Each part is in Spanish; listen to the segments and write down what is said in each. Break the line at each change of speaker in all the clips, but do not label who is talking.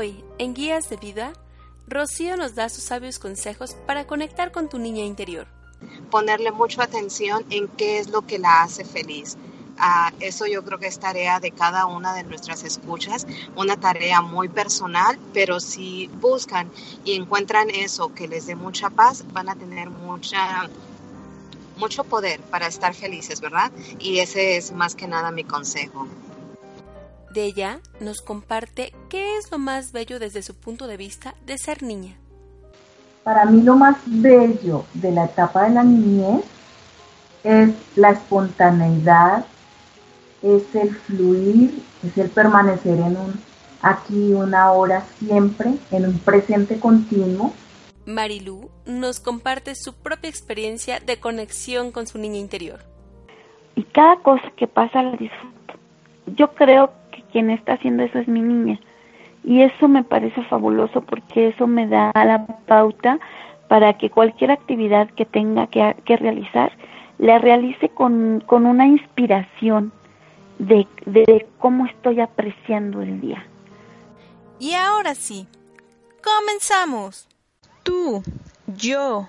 Hoy, en Guías de Vida, Rocío nos da sus sabios consejos para conectar con tu niña interior.
Ponerle mucha atención en qué es lo que la hace feliz. Uh, eso yo creo que es tarea de cada una de nuestras escuchas, una tarea muy personal, pero si buscan y encuentran eso que les dé mucha paz, van a tener mucha mucho poder para estar felices, ¿verdad? Y ese es más que nada mi consejo.
De ella nos comparte qué es lo más bello desde su punto de vista de ser niña.
Para mí lo más bello de la etapa de la niñez es la espontaneidad, es el fluir, es el permanecer en un aquí, una hora, siempre, en un presente continuo.
Marilú nos comparte su propia experiencia de conexión con su niña interior.
Y cada cosa que pasa la disfruto. Yo creo quien está haciendo eso es mi niña. Y eso me parece fabuloso porque eso me da la pauta para que cualquier actividad que tenga que, realizar, la realice con, una inspiración de, de cómo estoy apreciando el día.
Y ahora sí, comenzamos.
Tú, yo,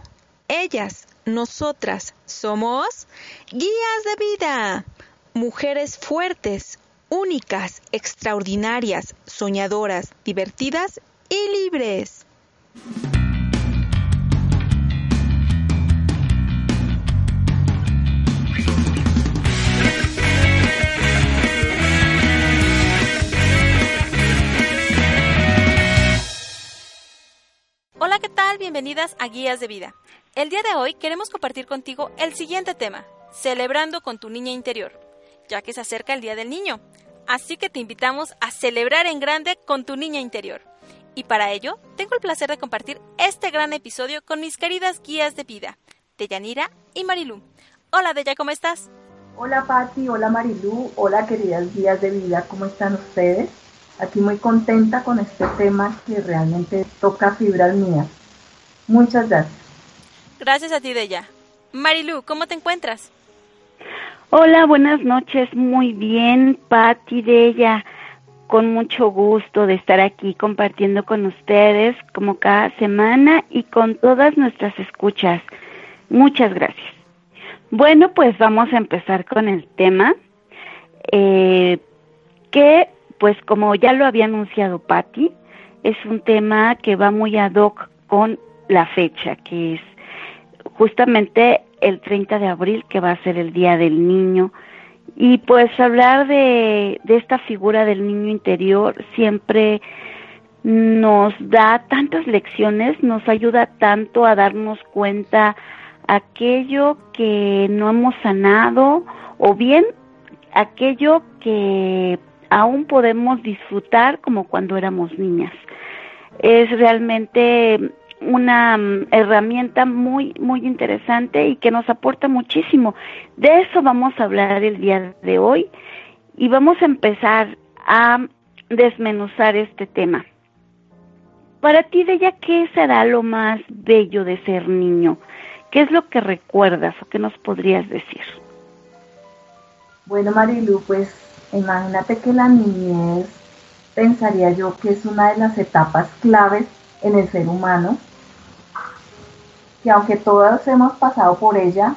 ellas, nosotras somos guías de vida, mujeres fuertes, únicas, extraordinarias, soñadoras, divertidas y libres.
Hola, ¿qué tal? Bienvenidas a Guías de Vida. El día de hoy queremos compartir contigo el siguiente tema, celebrando con tu niña interior, ya que se acerca el Día del Niño. Así que te invitamos a celebrar en grande con tu niña interior. Y para ello, tengo el placer de compartir este gran episodio con mis queridas guías de vida, Deyanira y Marilú. Hola, Deya, ¿cómo estás?
Hola, Patti, hola, Marilú, hola, queridas guías de vida, ¿cómo están ustedes? Aquí muy contenta con este tema que realmente toca fibras mías. Muchas gracias.
Gracias a ti, Deya. Marilú, ¿cómo te encuentras?
Hola, buenas noches. Muy bien, Patti de ella. Con mucho gusto de estar aquí compartiendo con ustedes como cada semana y con todas nuestras escuchas. Muchas gracias. Bueno, pues vamos a empezar con el tema eh, que, pues como ya lo había anunciado Patti, es un tema que va muy ad hoc con la fecha, que es justamente el 30 de abril, que va a ser el Día del Niño. Y pues hablar de, de esta figura del niño interior siempre nos da tantas lecciones, nos ayuda tanto a darnos cuenta aquello que no hemos sanado o bien aquello que aún podemos disfrutar como cuando éramos niñas. Es realmente una mm, herramienta muy, muy interesante y que nos aporta muchísimo. De eso vamos a hablar el día de hoy y vamos a empezar a desmenuzar este tema. Para ti, Deya, ¿qué será lo más bello de ser niño? ¿Qué es lo que recuerdas o qué nos podrías decir?
Bueno, Marilu, pues imagínate que la niñez pensaría yo que es una de las etapas claves en el ser humano que aunque todas hemos pasado por ella,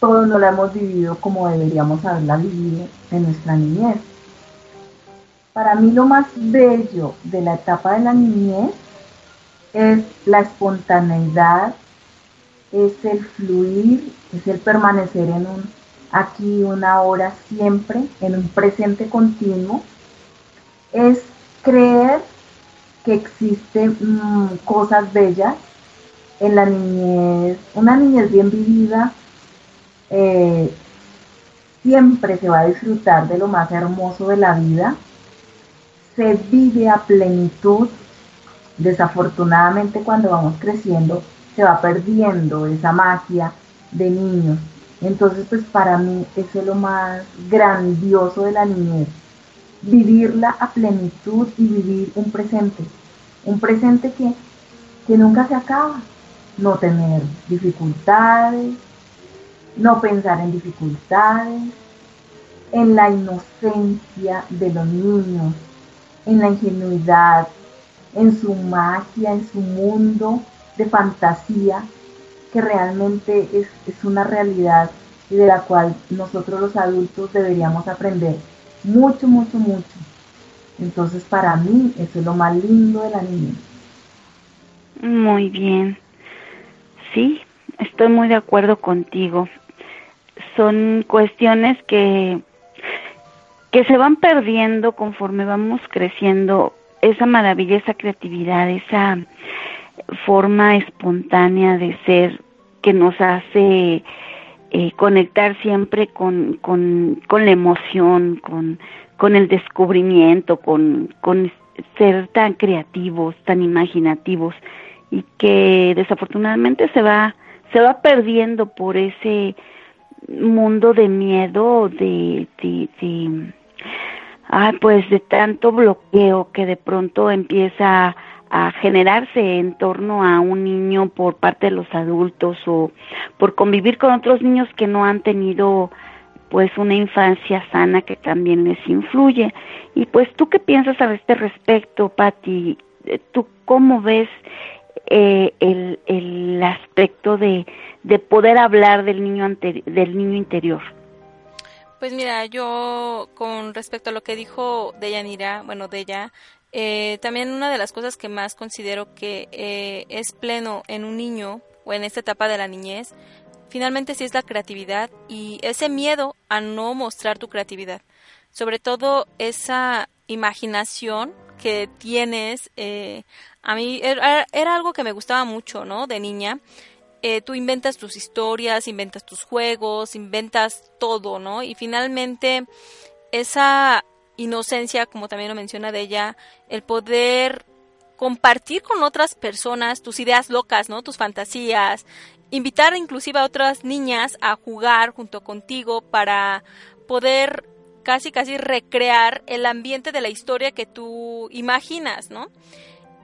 todos no la hemos vivido como deberíamos haberla vivido en nuestra niñez. Para mí lo más bello de la etapa de la niñez es la espontaneidad, es el fluir, es el permanecer en un aquí, una hora, siempre, en un presente continuo, es creer que existen mm, cosas bellas en la niñez, una niñez bien vivida, eh, siempre se va a disfrutar de lo más hermoso de la vida, se vive a plenitud. Desafortunadamente cuando vamos creciendo se va perdiendo esa magia de niños. Entonces pues para mí eso es lo más grandioso de la niñez, vivirla a plenitud y vivir un presente, un presente que, que nunca se acaba, no tener dificultades, no pensar en dificultades, en la inocencia de los niños, en la ingenuidad, en su magia, en su mundo de fantasía, que realmente es, es una realidad y de la cual nosotros los adultos deberíamos aprender mucho, mucho, mucho. Entonces para mí eso es lo más lindo de la niñez.
Muy bien. Sí, estoy muy de acuerdo contigo. Son cuestiones que que se van perdiendo conforme vamos creciendo esa maravilla, esa creatividad, esa forma espontánea de ser que nos hace eh, conectar siempre con, con, con, la emoción, con, con el descubrimiento, con, con ser tan creativos, tan imaginativos y que desafortunadamente se va se va perdiendo por ese mundo de miedo, de, de, ah, pues de tanto bloqueo que de pronto empieza a generarse en torno a un niño por parte de los adultos o por convivir con otros niños que no han tenido pues una infancia sana que también les influye. Y pues tú qué piensas a este respecto, Patti? ¿Tú cómo ves eh, el, el aspecto de, de poder hablar del niño del niño interior?
Pues mira, yo con respecto a lo que dijo Deyanira, bueno, de ella, eh, también una de las cosas que más considero que eh, es pleno en un niño o en esta etapa de la niñez, finalmente sí es la creatividad y ese miedo a no mostrar tu creatividad. Sobre todo esa imaginación que tienes. Eh, a mí era, era, algo que me gustaba mucho, ¿no? De niña. Eh, tú inventas tus historias, inventas tus juegos, inventas todo, ¿no? Y finalmente esa inocencia, como también lo menciona de ella, el poder compartir con otras personas tus ideas locas, ¿no? Tus fantasías, invitar inclusive a otras niñas a jugar junto contigo para poder casi casi recrear el ambiente de la historia que tú imaginas, ¿no?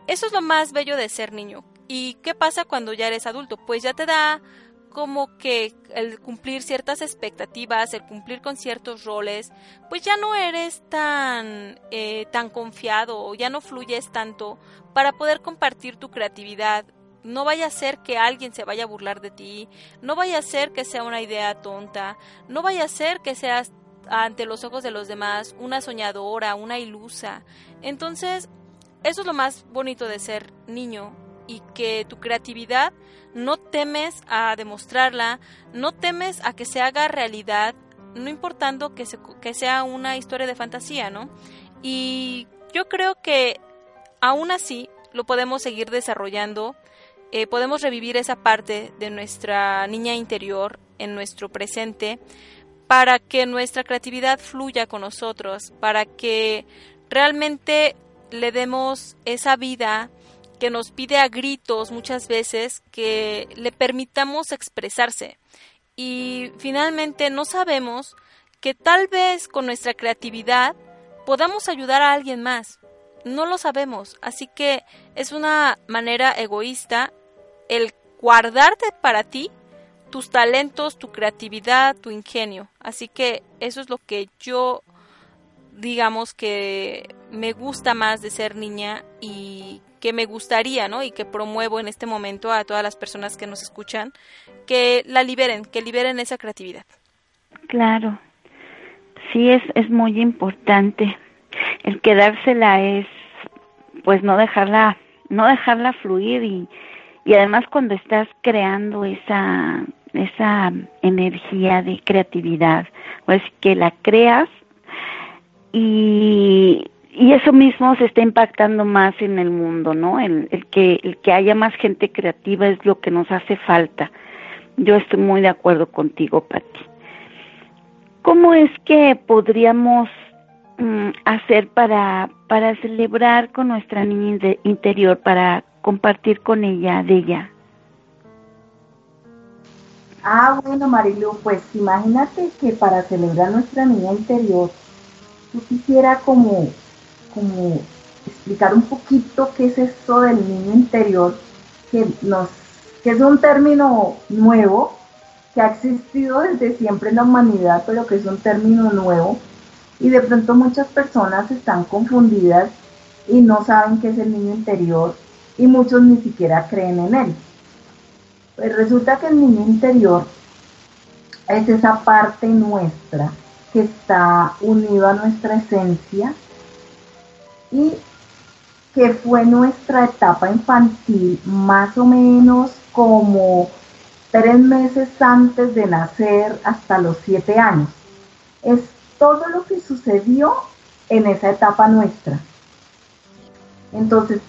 Eso es lo más bello de ser niño, ¿Y qué pasa cuando ya eres adulto? Pues ya te da como que el cumplir ciertas expectativas, el cumplir con ciertos roles, pues ya no eres tan, eh, tan confiado o ya no fluyes tanto para poder compartir tu creatividad. No vaya a ser que alguien se vaya a burlar de ti, no vaya a ser que sea una idea tonta, no vaya a ser que seas ante los ojos de los demás una soñadora, una ilusa. Entonces, eso es lo más bonito de ser niño, y que tu creatividad no temes a demostrarla, no temes a que se haga realidad, no importando que, que sea una historia de fantasía, ¿no? Y yo creo que aún así lo podemos seguir desarrollando, eh, podemos revivir esa parte de nuestra niña interior en nuestro presente para que nuestra creatividad fluya con nosotros, para que realmente le demos esa vida que nos pide a gritos muchas veces que le permitamos expresarse. Y finalmente no sabemos que tal vez con nuestra creatividad podamos ayudar a alguien más. No lo sabemos, así que es una manera egoísta el guardarte para ti tus talentos, tu creatividad, tu ingenio. Así que eso es lo que yo digamos que me gusta más de ser niña y que me gustaría, ¿no? Y que promuevo en este momento a todas las personas que nos escuchan, que la liberen, que liberen esa creatividad.
Claro, sí es, es muy importante. El quedársela es, pues no dejarla, no dejarla fluir y, y además cuando estás creando esa, esa energía de creatividad, pues que la creas y y eso mismo se está impactando más en el mundo, ¿no? El, el, que, el que haya más gente creativa es lo que nos hace falta. Yo estoy muy de acuerdo contigo, Patti. ¿Cómo es que podríamos mm, hacer para, para celebrar con nuestra niña interior, para compartir con ella, de ella?
Ah, bueno, Marilu, pues imagínate que para celebrar nuestra niña interior, yo quisiera como, como explicar un poquito qué es esto del niño interior, que, nos, que es un término nuevo, que ha existido desde siempre en la humanidad, pero que es un término nuevo. Y de pronto muchas personas están confundidas y no saben qué es el niño interior y muchos ni siquiera creen en él. Pues resulta que el niño interior es esa parte nuestra que está unido a nuestra esencia y que fue nuestra etapa infantil más o menos como tres meses antes de nacer hasta los siete años. Es todo lo que sucedió en esa etapa nuestra. Entonces,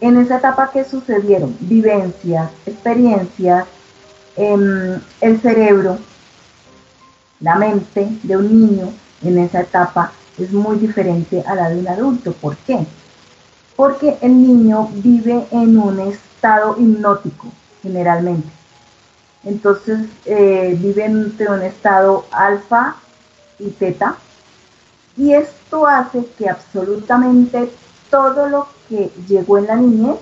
en esa etapa que sucedieron, vivencias, experiencias, em, el cerebro, la mente de un niño en esa etapa es muy diferente a la de un adulto. ¿Por qué? Porque el niño vive en un estado hipnótico, generalmente. Entonces eh, vive entre un estado alfa y teta. Y esto hace que absolutamente todo lo que llegó en la niñez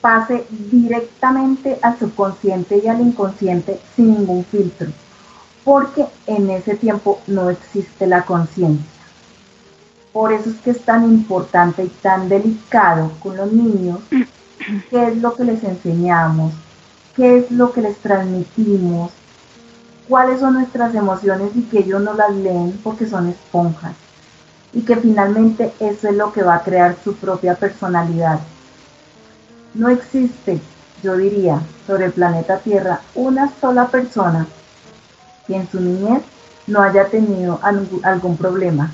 pase directamente al subconsciente y al inconsciente sin ningún filtro, porque en ese tiempo no existe la conciencia. Por eso es que es tan importante y tan delicado con los niños qué es lo que les enseñamos, qué es lo que les transmitimos, cuáles son nuestras emociones y que ellos no las leen porque son esponjas. Y que finalmente eso es lo que va a crear su propia personalidad. No existe, yo diría, sobre el planeta Tierra una sola persona que en su niñez no haya tenido algún problema.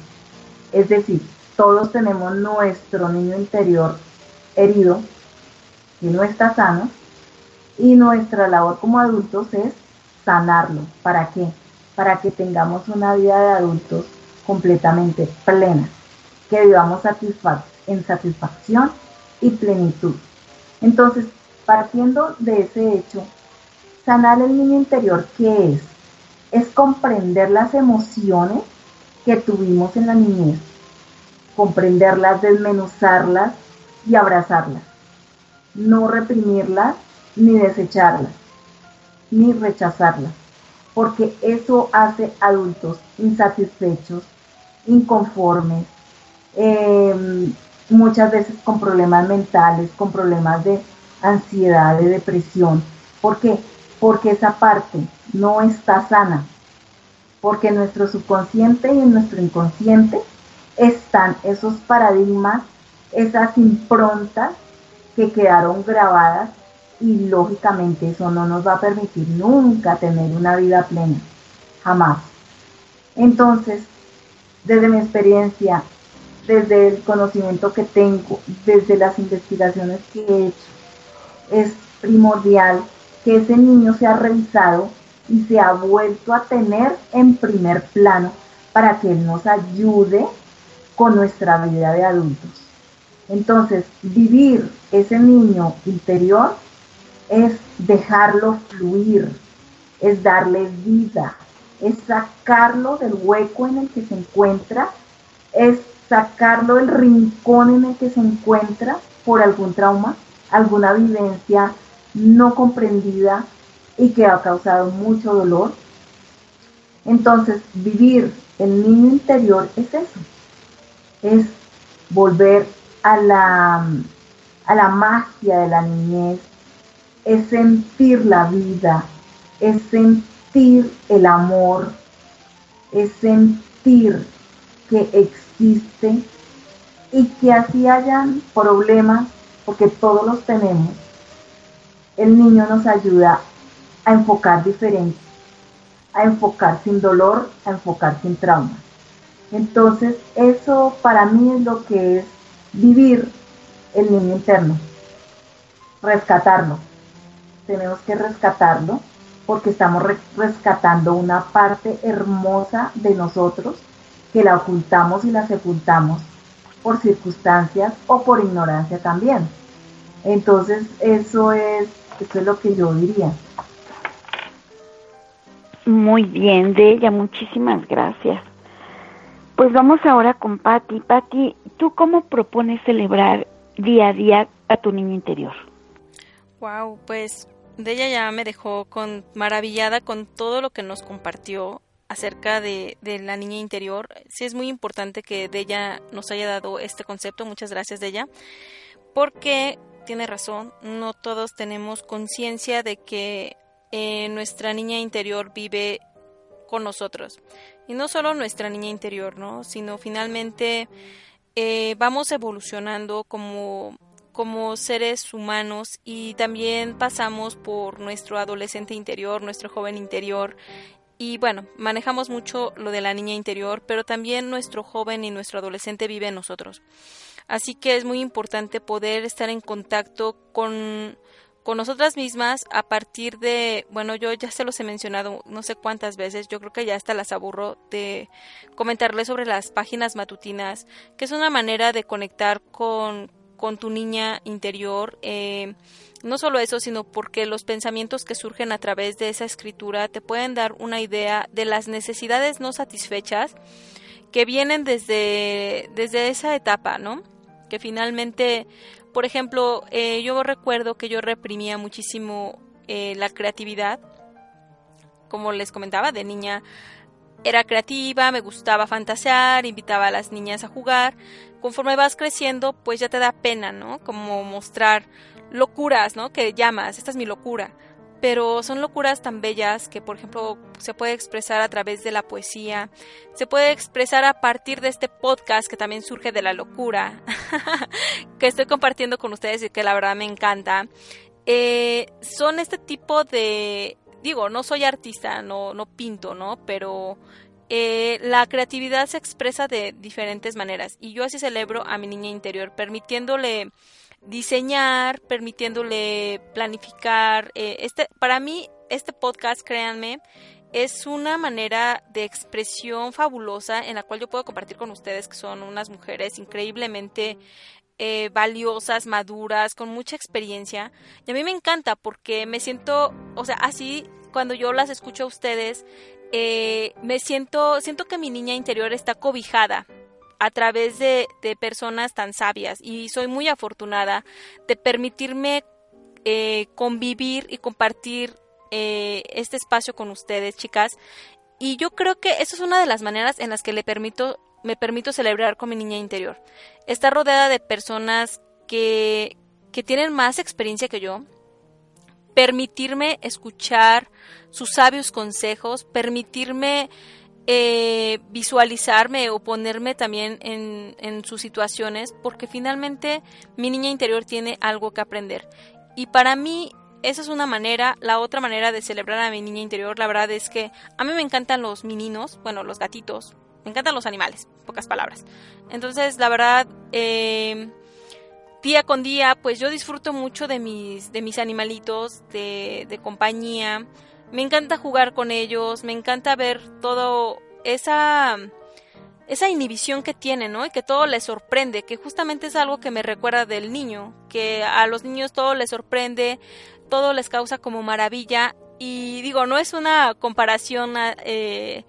Es decir, todos tenemos nuestro niño interior herido, que no está sano, y nuestra labor como adultos es sanarlo. ¿Para qué? Para que tengamos una vida de adultos completamente plena, que vivamos en satisfacción y plenitud. Entonces, partiendo de ese hecho, sanar el niño interior, ¿qué es? Es comprender las emociones que tuvimos en la niñez, comprenderlas, desmenuzarlas y abrazarlas, no reprimirlas ni desecharlas, ni rechazarlas, porque eso hace adultos insatisfechos, inconformes, em, muchas veces con problemas mentales, con problemas de ansiedad, de depresión. ¿Por qué? Porque esa parte no está sana, porque en nuestro subconsciente y en nuestro inconsciente están esos paradigmas, esas improntas que quedaron grabadas y lógicamente eso no nos va a permitir nunca tener una vida plena, jamás. Entonces, desde mi experiencia, desde el conocimiento que tengo, desde las investigaciones que he hecho, es primordial que ese niño sea revisado y se ha vuelto a tener en primer plano para que él nos ayude con nuestra vida de adultos. Entonces, vivir ese niño interior es dejarlo fluir, es darle vida, es sacarlo del hueco en el que se encuentra, es sacarlo del rincón en el que se encuentra por algún trauma, alguna vivencia no comprendida y que ha causado mucho dolor. Entonces, vivir el niño interior es eso, es volver a la, a la magia de la niñez, es sentir la vida, es sentir el amor, es sentir que existe y que así hayan problemas, porque todos los tenemos, el niño nos ayuda a enfocar diferente, a enfocar sin dolor, a enfocar sin trauma. Entonces, eso para mí es lo que es vivir el niño interno, rescatarlo tenemos que rescatarlo porque estamos rescatando una parte hermosa de nosotros que la ocultamos y la sepultamos por circunstancias o por ignorancia también. Entonces, eso es, eso es lo que yo diría.
Muy bien, de ella, muchísimas gracias. Pues vamos ahora con Patti. Patti, ¿tú cómo propones celebrar día a día a tu niño interior?
Wow, pues de ella ya me dejó con maravillada con todo lo que nos compartió acerca de, la niña interior. Sí es muy importante que de ella nos haya dado este concepto. Muchas gracias de ella. Porque tiene razón, no todos tenemos conciencia de que eh, nuestra niña interior vive con nosotros. Y no solo nuestra niña interior, ¿no? Sino finalmente eh, vamos evolucionando como, como seres humanos y también pasamos por nuestro adolescente interior, nuestro joven interior. Y bueno, manejamos mucho lo de la niña interior, pero también nuestro joven y nuestro adolescente vive en nosotros. Así que es muy importante poder estar en contacto con con nosotras mismas a partir de, bueno, yo ya se los he mencionado no sé cuántas veces, yo creo que ya hasta las aburro de comentarles sobre las páginas matutinas, que es una manera de conectar con, con tu niña interior. Eh, no solo eso, sino porque los pensamientos que surgen a través de esa escritura te pueden dar una idea de las necesidades no satisfechas que vienen desde, desde esa etapa, ¿no? Que finalmente por ejemplo, eh, yo recuerdo que yo reprimía muchísimo eh, la creatividad, como les comentaba, de niña era creativa, me gustaba fantasear, invitaba a las niñas a jugar. Conforme vas creciendo, pues ya te da pena, ¿no? Como mostrar locuras, ¿no? Que llamas, esta es mi locura pero son locuras tan bellas que, por ejemplo, se puede expresar a través de la poesía, se puede expresar a partir de este podcast que también surge de la locura, que estoy compartiendo con ustedes y que la verdad me encanta. Eh, son este tipo de, digo, no soy artista, no, no pinto, ¿no? Pero eh, la creatividad se expresa de diferentes maneras y yo así celebro a mi niña interior, permitiéndole diseñar, permitiéndole planificar. Eh, este, para mí, este podcast, créanme, es una manera de expresión fabulosa en la cual yo puedo compartir con ustedes que son unas mujeres increíblemente eh, valiosas, maduras, con mucha experiencia. Y a mí me encanta porque me siento, o sea, así cuando yo las escucho a ustedes, eh, me siento, siento que mi niña interior está cobijada a través de, personas tan sabias y soy muy afortunada de permitirme eh, convivir y compartir eh, este espacio con ustedes, chicas. Y yo creo que eso es una de las maneras en las que le permito, me permito celebrar con mi niña interior. Estar rodeada de personas que, que tienen más experiencia que yo, permitirme escuchar sus sabios consejos, permitirme eh, visualizarme o ponerme también en, en sus situaciones, porque finalmente mi niña interior tiene algo que aprender. Y para mí esa es una manera, la otra manera de celebrar a mi niña interior, la verdad es que a mí me encantan los meninos, bueno, los gatitos, me encantan los animales, pocas palabras. Entonces, la verdad, eh, día con día, pues yo disfruto mucho de mis, de mis animalitos, de, de compañía, me encanta jugar con ellos, me encanta ver todo esa esa inhibición que tiene, ¿no? Y que todo les sorprende, que justamente es algo que me recuerda del niño, que a los niños todo les sorprende, todo les causa como maravilla. Y digo, no es una comparación, eh,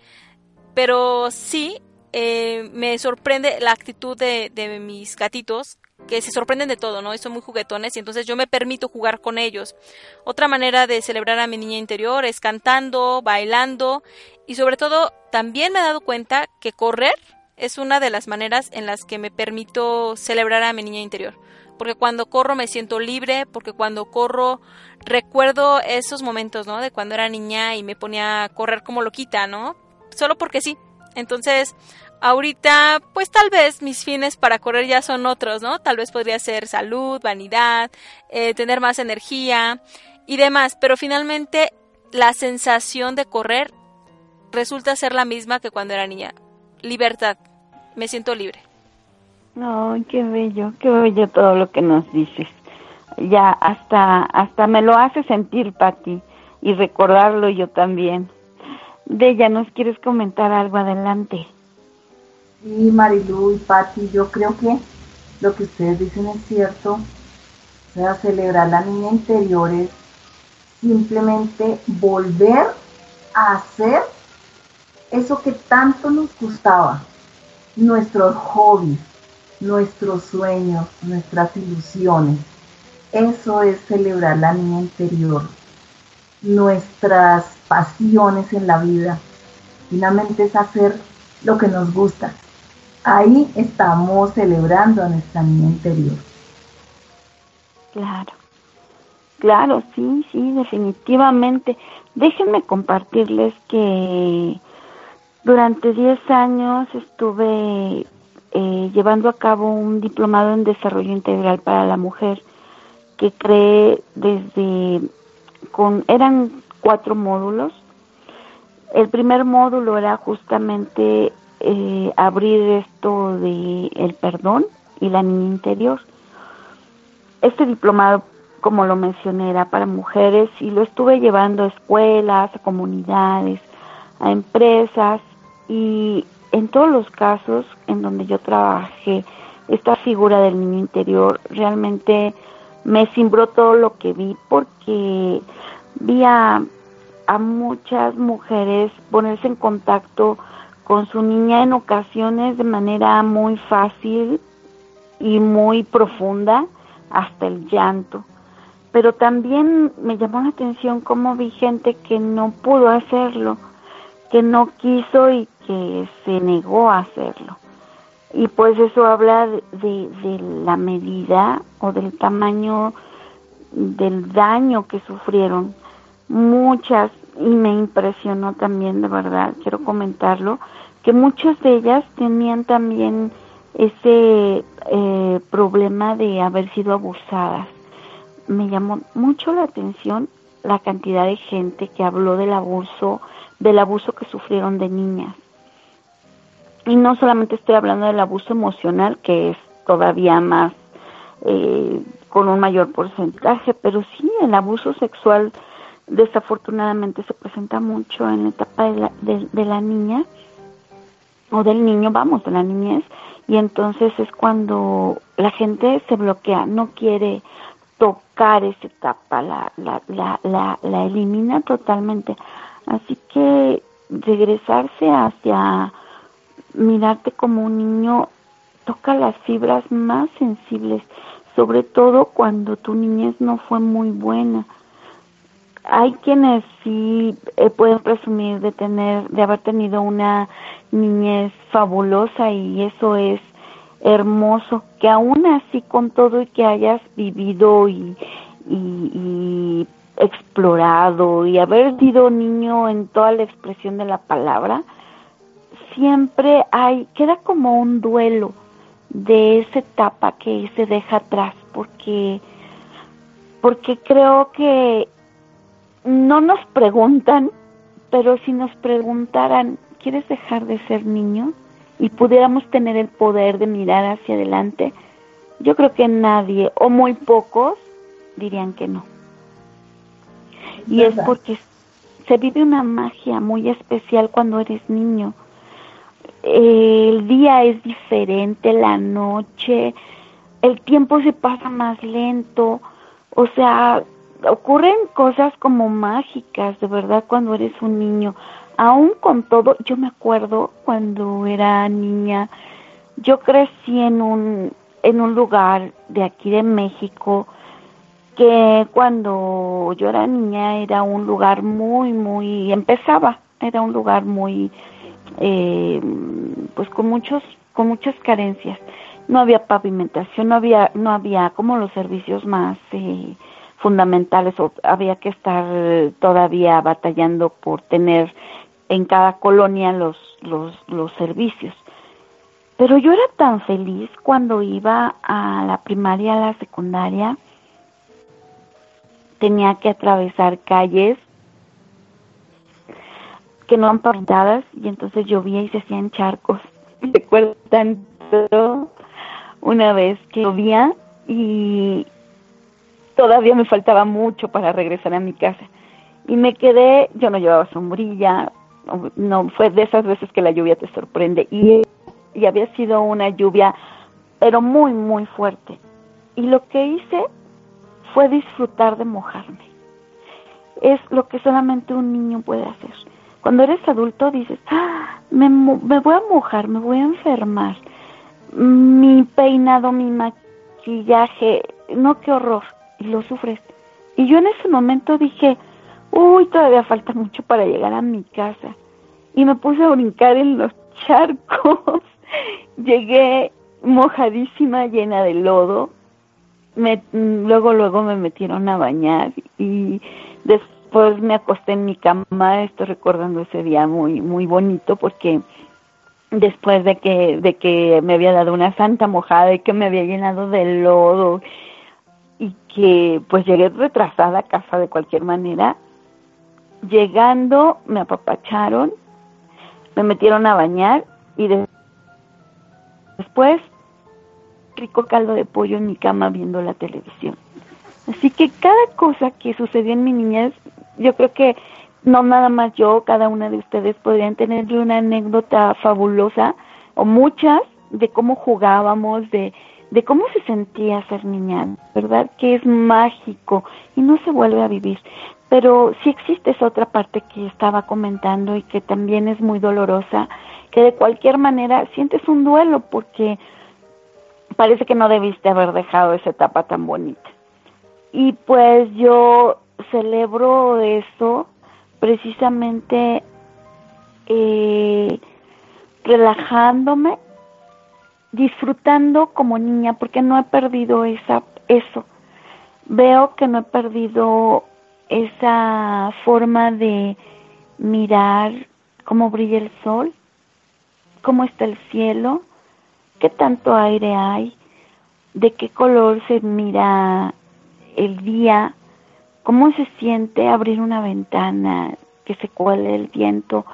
pero sí eh, me sorprende la actitud de, de mis gatitos, que se sorprenden de todo, ¿no? Y son muy juguetones y entonces yo me permito jugar con ellos. Otra manera de celebrar a mi niña interior es cantando, bailando y sobre todo también me he dado cuenta que correr es una de las maneras en las que me permito celebrar a mi niña interior. Porque cuando corro me siento libre, porque cuando corro recuerdo esos momentos, ¿no? De cuando era niña y me ponía a correr como loquita, ¿no? Solo porque sí. Entonces, Ahorita, pues tal vez mis fines para correr ya son otros, ¿no? Tal vez podría ser salud, vanidad, eh, tener más energía y demás, pero finalmente la sensación de correr resulta ser la misma que cuando era niña. Libertad, me siento libre.
Ay, qué bello, qué bello todo lo que nos dices. Ya hasta hasta me lo hace sentir, Pati, y recordarlo yo también. De ella, ¿nos quieres comentar algo adelante?
Sí, Marilu y Patti, yo creo que lo que ustedes dicen es cierto. O sea, celebrar la niña interior es simplemente volver a hacer eso que tanto nos gustaba, nuestros hobbies, nuestros sueños, nuestras ilusiones. Eso es celebrar la niña interior, nuestras pasiones en la vida. Finalmente es hacer lo que nos gusta. Ahí estamos celebrando a nuestra niña interior.
Claro, claro, sí, sí, definitivamente. Déjenme compartirles que durante 10 años estuve eh, llevando a cabo un diplomado en desarrollo integral para la mujer que creé desde con eran cuatro módulos. El primer módulo era justamente eh, abrir esto de el perdón y la niña interior. Este diplomado, como lo mencioné, era para mujeres y lo estuve llevando a escuelas, a comunidades, a empresas y en todos los casos en donde yo trabajé, esta figura del niño interior realmente me cimbró todo lo que vi porque vi a, a muchas mujeres ponerse en contacto con su niña en ocasiones de manera muy fácil y muy profunda, hasta el llanto. Pero también me llamó la atención cómo vi gente que no pudo hacerlo, que no quiso y que se negó a hacerlo. Y pues eso habla de, de, la medida o del tamaño del daño que sufrieron. Muchas, y me impresionó también, de verdad, quiero comentarlo, que muchas de ellas tenían también ese eh, problema de haber sido abusadas. Me llamó mucho la atención la cantidad de gente que habló del abuso, del abuso que sufrieron de niñas. Y no solamente estoy hablando del abuso emocional, que es todavía más, eh, con un mayor porcentaje, pero sí el abuso sexual desafortunadamente se presenta mucho en la etapa de la, de la niña o del niño, vamos, de la niñez, y entonces es cuando la gente se bloquea, no quiere tocar esa etapa, la, la, la, la, la elimina totalmente. Así que regresarse hacia mirarte como un niño toca las fibras más sensibles, sobre todo cuando tu niñez no fue muy buena hay quienes sí eh, pueden presumir de tener, de haber tenido una niñez fabulosa y eso es hermoso, que aún así con todo y que hayas vivido y, y, explorado y haber sido niño en toda la expresión de la palabra, siempre hay, queda como un duelo de esa etapa que se deja atrás, porque, porque creo que no nos preguntan, pero si nos preguntaran, ¿quieres dejar de ser niño? Y pudiéramos tener el poder de mirar hacia adelante, yo creo que nadie o muy pocos dirían que no. Y es porque se vive una magia muy especial cuando eres niño. El día es diferente, la noche, el tiempo se pasa más lento, o sea, ocurren cosas como mágicas, de verdad, cuando eres un niño. Aún con todo, yo me acuerdo cuando era niña, yo crecí en un, en un lugar de aquí de México que cuando yo era niña era un lugar muy, muy, empezaba, era un lugar muy, eh, pues con muchos, con muchas carencias. No había pavimentación, no había, no había como los servicios más, eh, fundamentales o había que estar todavía batallando por tener en cada colonia los, los, los servicios. Pero yo era tan feliz cuando iba a la primaria, a la secundaria, tenía que atravesar calles que no han pavimentadas y entonces llovía y se hacían charcos. Recuerdo tanto una vez que llovía y, todavía me faltaba mucho para regresar a mi casa. Y me quedé, yo no llevaba sombrilla, no fue de esas veces que la lluvia te sorprende. Y y había sido una lluvia, pero muy, muy fuerte. Y lo que hice fue disfrutar de mojarme. Es lo que solamente un niño puede hacer. Cuando eres adulto dices, ah, me, me voy a mojar, me voy a enfermar. Mi peinado, mi maquillaje, no, qué horror. Y lo sufres. Y yo en ese momento dije, uy, todavía falta mucho para llegar a mi casa. Y me puse a brincar en los charcos. Llegué mojadísima, llena de lodo. Me, luego, luego me metieron a bañar y después me acosté en mi cama. Estoy recordando ese día muy, muy bonito porque después de que, de que me había dado una santa mojada y que me había llenado de lodo y que pues llegué retrasada a casa de cualquier manera, llegando me apapacharon, me metieron a bañar y después rico caldo de pollo en mi cama viendo la televisión. Así que cada cosa que sucedió en mi niñez, yo creo que no nada más yo, cada una de ustedes podrían tenerle una anécdota fabulosa o muchas de cómo jugábamos, de, de cómo se sentía ser niña, ¿verdad? Que es mágico y no se vuelve a vivir. Pero si existe esa otra parte que estaba comentando y que también es muy dolorosa, que de cualquier manera sientes un duelo porque parece que no debiste haber dejado esa etapa tan bonita. Y pues yo celebro eso precisamente eh, relajándome, disfrutando como niña, porque no he perdido esa, eso. Veo que no he perdido esa forma de mirar cómo brilla el sol, cómo está el cielo, qué tanto aire hay, de qué color se mira el día, cómo se siente abrir una ventana, que se cuele el viento,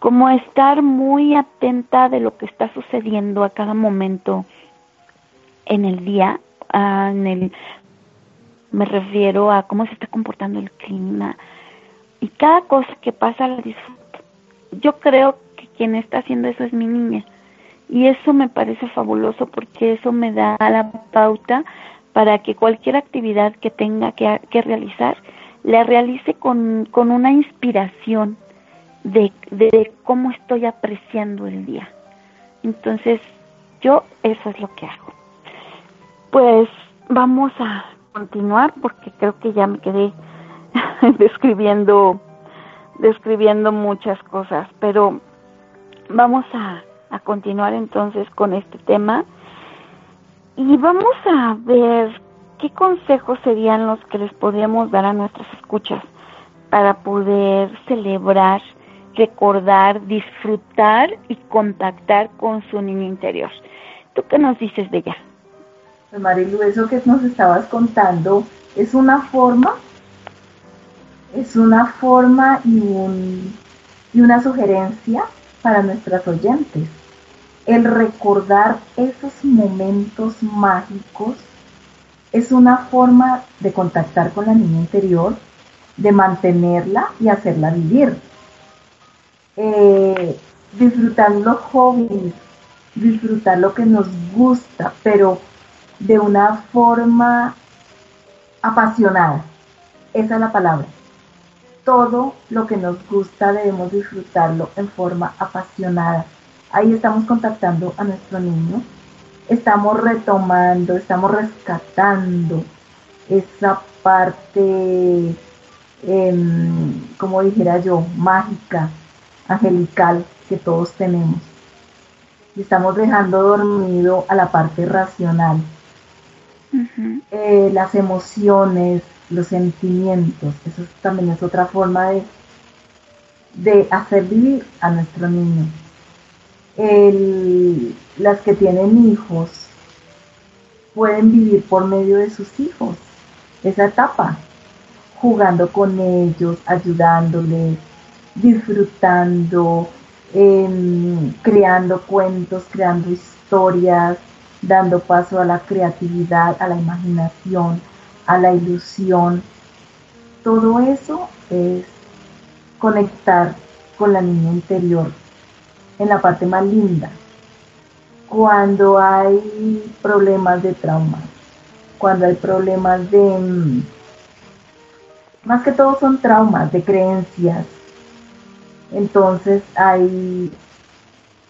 como estar muy atenta de lo que está sucediendo a cada momento en el día, ah, en el me refiero a cómo se está comportando el clima. Y cada cosa que pasa la disfruto. Yo creo que quien está haciendo eso es mi niña. Y eso me parece fabuloso porque eso me da la pauta para que cualquier actividad que tenga que, que realizar la realice con, con una inspiración de, de cómo estoy apreciando el día. Entonces, yo eso es lo que hago. Pues vamos a continuar porque creo que ya me quedé describiendo describiendo muchas cosas, pero vamos a, a continuar entonces con este tema y vamos a ver qué consejos serían los que les podríamos dar a nuestras escuchas para poder celebrar, recordar, disfrutar y contactar con su niño interior. ¿Tú qué nos dices de ella?
Pues, Marilu, eso que nos estabas contando es una forma, es una forma y, un, y una sugerencia para nuestras oyentes. El recordar esos momentos mágicos es una forma de contactar con la niña interior, de mantenerla y hacerla vivir. Eh, disfrutar los hobbies, disfrutar lo que nos gusta, pero de una forma apasionada. Esa es la palabra. Todo lo que nos gusta debemos disfrutarlo en forma apasionada. Ahí estamos contactando a nuestro niño. Estamos retomando, estamos rescatando esa parte, em, como dijera yo, mágica, angelical que todos tenemos. Y estamos dejando dormido a la parte racional eh, las emociones, los sentimientos. Eso también es otra forma de, de hacer vivir a nuestro niño. las que tienen hijos pueden vivir por medio de sus hijos esa etapa, jugando con ellos, ayudándoles, disfrutando, em, creando cuentos, creando historias, dando paso a la creatividad, a la imaginación, a la ilusión. Todo eso es conectar con la niña interior en la parte más linda. cuando hay problemas de trauma, cuando hay problemas de, mm, más que todo son traumas, de creencias. Entonces ahí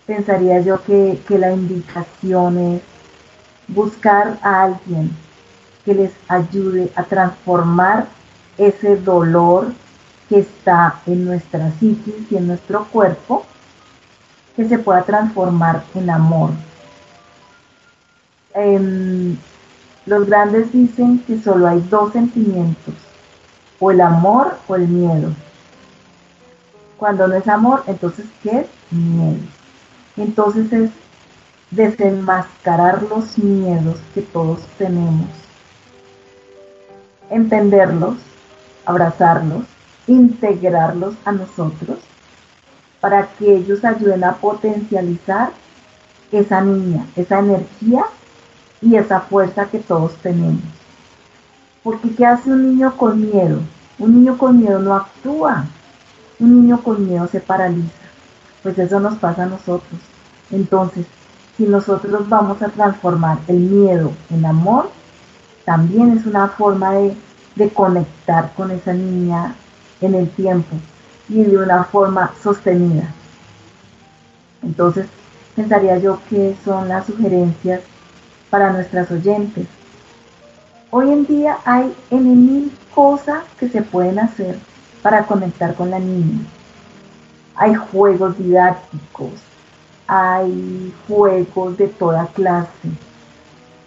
pensaría yo que, que la indicación es buscar a alguien que les ayude a transformar ese dolor que está en nuestra psiquis y en nuestro cuerpo, que se pueda transformar en amor. Em, los grandes dicen que solo hay dos sentimientos, o el amor o el miedo. Cuando no es amor, entonces ¿qué es? Miedo. Entonces es desenmascarar los miedos que todos tenemos, entenderlos, abrazarlos, integrarlos a nosotros para que ellos ayuden a potencializar esa niña, esa energía y esa fuerza que todos tenemos. Porque ¿qué hace un niño con miedo? Un niño con miedo no actúa. Un niño con miedo se paraliza. Pues eso nos pasa a nosotros. Entonces, si nosotros vamos a transformar el miedo en amor, también es una forma de, conectar con esa niña en el tiempo y de una forma sostenida. Entonces, pensaría yo que son las sugerencias para nuestras oyentes. Hoy en día hay en mil cosas que se pueden hacer para conectar con la niña. Hay juegos didácticos, hay juegos de toda clase,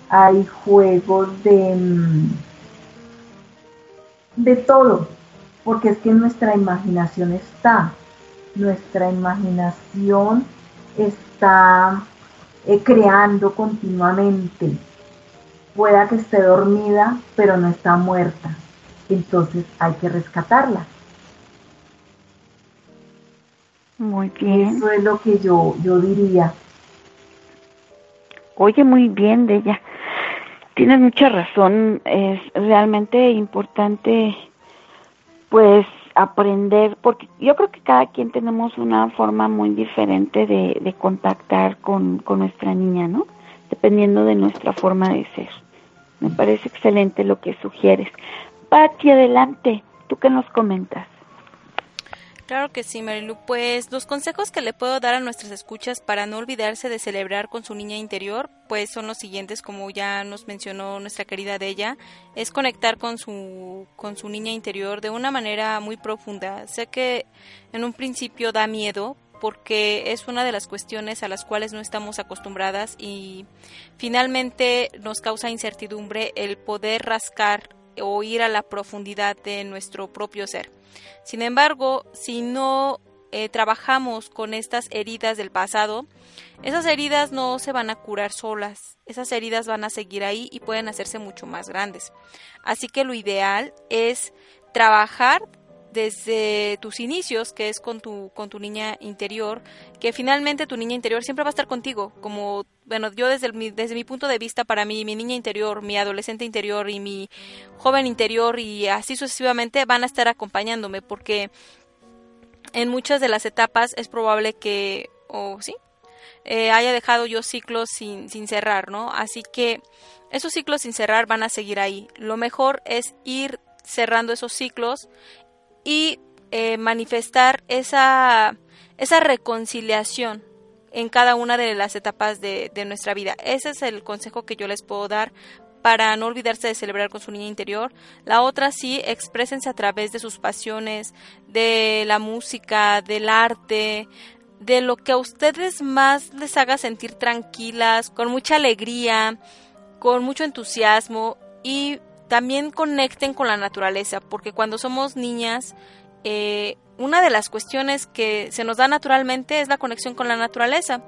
hay juegos de, mm, de todo, porque es que nuestra imaginación está, nuestra imaginación está eh, creando continuamente. Pueda que esté dormida, pero no está muerta. Entonces hay que rescatarla.
Muy bien.
Eso es lo que yo, yo diría.
Oye, muy bien, de ella. Tienes mucha razón. Es realmente importante, pues, aprender, porque yo creo que cada quien tenemos una forma muy diferente de, de contactar con, con nuestra niña, ¿no? Dependiendo de nuestra forma de ser. Me parece excelente lo que sugieres. Pati, adelante. ¿Tú qué nos comentas?
Claro que sí, Marilu. Pues los consejos que le puedo dar a nuestras escuchas para no olvidarse de celebrar con su niña interior, pues son los siguientes, como ya nos mencionó nuestra querida Della, es conectar con su, con su niña interior de una manera muy profunda. Sé que en un principio da miedo, porque es una de las cuestiones a las cuales no estamos acostumbradas y finalmente nos causa incertidumbre el poder rascar o ir a la profundidad de nuestro propio ser. Sin embargo, si no eh, trabajamos con estas heridas del pasado, esas heridas no se van a curar solas, esas heridas van a seguir ahí y pueden hacerse mucho más grandes. Así que lo ideal es trabajar desde tus inicios, que es con tu, con tu niña interior, que finalmente tu niña interior siempre va a estar contigo, como, bueno, yo desde, mi, desde mi punto de vista, para mí, mi niña interior, mi adolescente interior y mi joven interior y así sucesivamente van a estar acompañándome, porque en muchas de las etapas es probable que, o sí, eh, haya dejado yo ciclos sin, sin cerrar, ¿no? Así que esos ciclos sin cerrar van a seguir ahí. Lo mejor es ir cerrando esos ciclos y eh, manifestar esa, esa reconciliación en cada una de las etapas de, de, nuestra vida. Ese es el consejo que yo les puedo dar para no olvidarse de celebrar con su niña interior. La otra sí, exprésense a través de sus pasiones, de la música, del arte, de lo que a ustedes más les haga sentir tranquilas, con mucha alegría, con mucho entusiasmo y también conecten con la naturaleza, porque cuando somos niñas, eh, una de las cuestiones que se nos da naturalmente es la conexión con la naturaleza.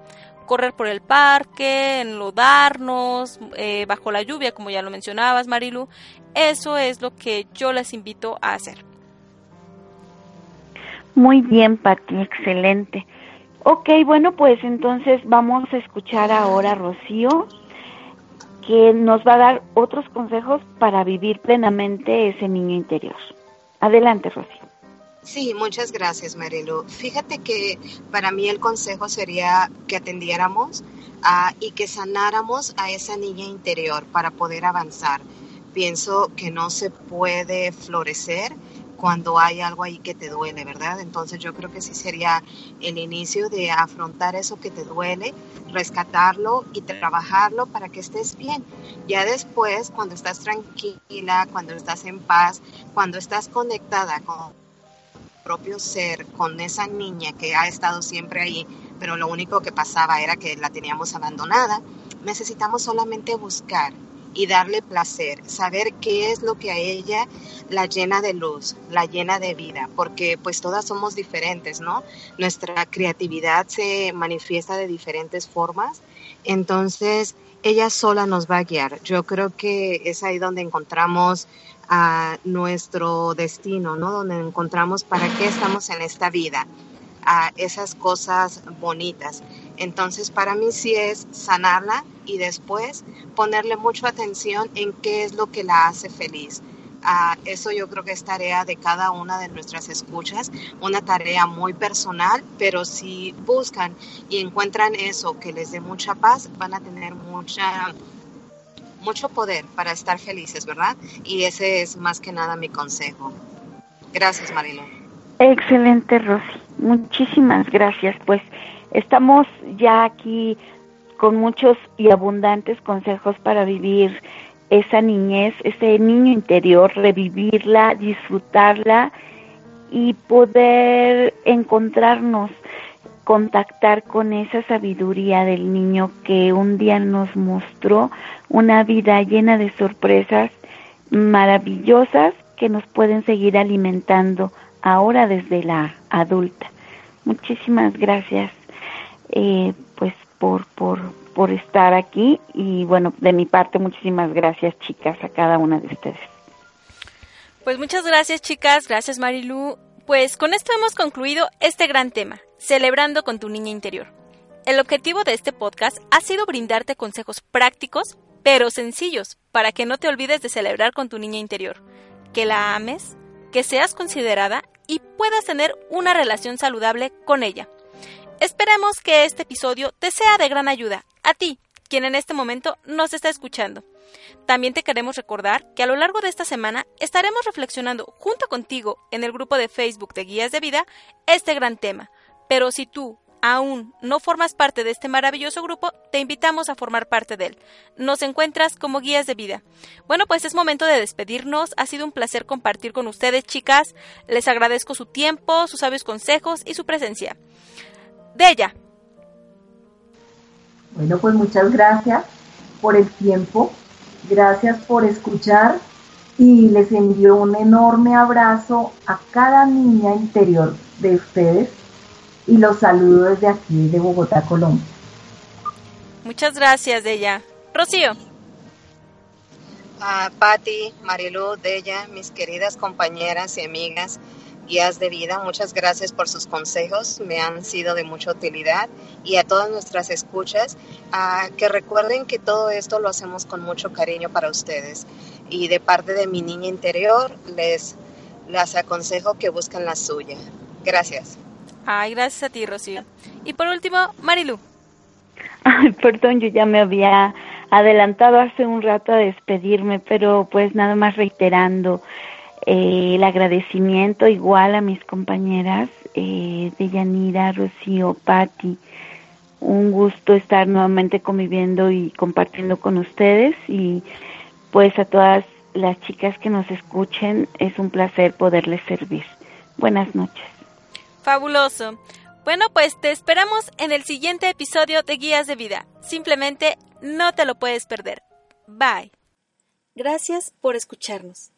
Correr por el parque, enlodarnos, eh, bajo la lluvia, como ya lo mencionabas, Marilu. Eso es lo que yo les invito a hacer.
Muy bien, Pati, excelente. Ok, bueno, pues entonces vamos a escuchar ahora a Rocío que nos va a dar otros consejos para vivir plenamente ese niño interior. Adelante, Rocío.
Sí, muchas gracias, Marilu. Fíjate que para mí el consejo sería que atendiéramos uh, y que sanáramos a esa niña interior para poder avanzar. Pienso que no se puede florecer cuando hay algo ahí que te duele, ¿verdad? Entonces yo creo que sí sería el inicio de afrontar eso que te duele, rescatarlo y trabajarlo para que estés bien. Ya después, cuando estás tranquila, cuando estás en paz, cuando estás conectada con propio ser, con esa niña que ha estado siempre ahí, pero lo único que pasaba era que la teníamos abandonada, necesitamos solamente buscar y darle placer, saber qué es lo que a ella la llena de luz, la llena de vida, porque pues todas somos diferentes, ¿no? Nuestra creatividad se manifiesta de diferentes formas, entonces ella sola nos va a guiar. Yo creo que es ahí donde encontramos a nuestro destino, ¿no? Donde encontramos para qué estamos en esta vida, a esas cosas bonitas. Entonces, para mí sí es sanarla y después ponerle mucha atención en qué es lo que la hace feliz. Uh, eso yo creo que es tarea de cada una de nuestras escuchas, una tarea muy personal, pero si buscan y encuentran eso que les dé mucha paz, van a tener mucha mucho poder para estar felices, ¿verdad? Y ese es más que nada mi consejo. Gracias, Marilo.
Excelente, Rosy. Muchísimas gracias. Pues estamos ya aquí con muchos y abundantes consejos para vivir esa niñez, ese niño interior, revivirla, disfrutarla y poder encontrarnos contactar con esa sabiduría del niño que un día nos mostró una vida llena de sorpresas maravillosas que nos pueden seguir alimentando ahora desde la adulta. Muchísimas gracias eh, pues por, por, por estar aquí y bueno, de mi parte muchísimas gracias chicas a cada una de ustedes.
Pues muchas gracias chicas, gracias Marilu. Pues con esto hemos concluido este gran tema, celebrando con tu niña interior. El objetivo de este podcast ha sido brindarte consejos prácticos, pero sencillos, para que no te olvides de celebrar con tu niña interior, que la ames, que seas considerada y puedas tener una relación saludable con ella. Esperemos que este episodio te sea de gran ayuda, a ti, quien en este momento nos está escuchando. También te queremos recordar que a lo largo de esta semana estaremos reflexionando junto contigo en el grupo de Facebook de Guías de Vida este gran tema. Pero si tú aún no formas parte de este maravilloso grupo, te invitamos a formar parte de él. Nos encuentras como Guías de Vida. Bueno, pues es momento de despedirnos. Ha sido un placer compartir con ustedes, chicas. Les agradezco su tiempo, sus sabios consejos y su presencia. De ella.
Bueno, pues muchas gracias por el tiempo Gracias por escuchar y les envío un enorme abrazo a cada niña interior de ustedes y los saludo desde aquí de Bogotá, Colombia.
Muchas gracias, Della. Rocío.
A Patti, Marilu, Della, mis queridas compañeras y amigas, guías de vida. Muchas gracias por sus consejos, me han sido de mucha utilidad y a todas nuestras escuchas, que recuerden que todo esto lo hacemos con mucho cariño para ustedes y de parte de mi niña interior les, les aconsejo que busquen la suya. Gracias.
Ay, gracias a ti, Rocío. Y por último, Marilu.
Ay, perdón, yo ya me había adelantado hace un rato a despedirme, pero pues nada más reiterando eh, el agradecimiento igual a mis compañeras eh, de Yanira, Rocío, Patti. Un gusto estar nuevamente conviviendo y compartiendo con ustedes y pues a todas las chicas que nos escuchen es un placer poderles servir. Buenas noches.
Fabuloso. Bueno, pues te esperamos en el siguiente episodio de Guías de Vida. Simplemente no te lo puedes perder. Bye. Gracias por escucharnos.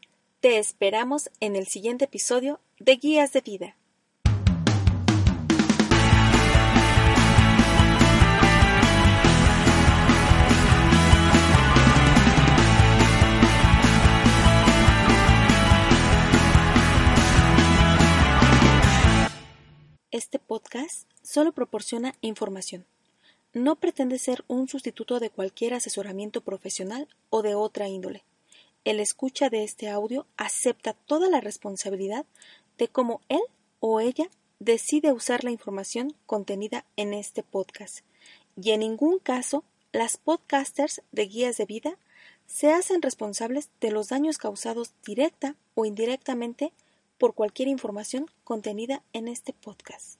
Te esperamos en el siguiente episodio de Guías de Vida. Este podcast solo proporciona información. No pretende ser un sustituto de cualquier asesoramiento profesional o de otra índole el escucha de este audio acepta toda la responsabilidad de cómo él
o ella decide usar la información contenida en este podcast. Y en ningún caso las podcasters de guías de vida se hacen responsables de los daños causados directa o indirectamente por cualquier información contenida en este podcast.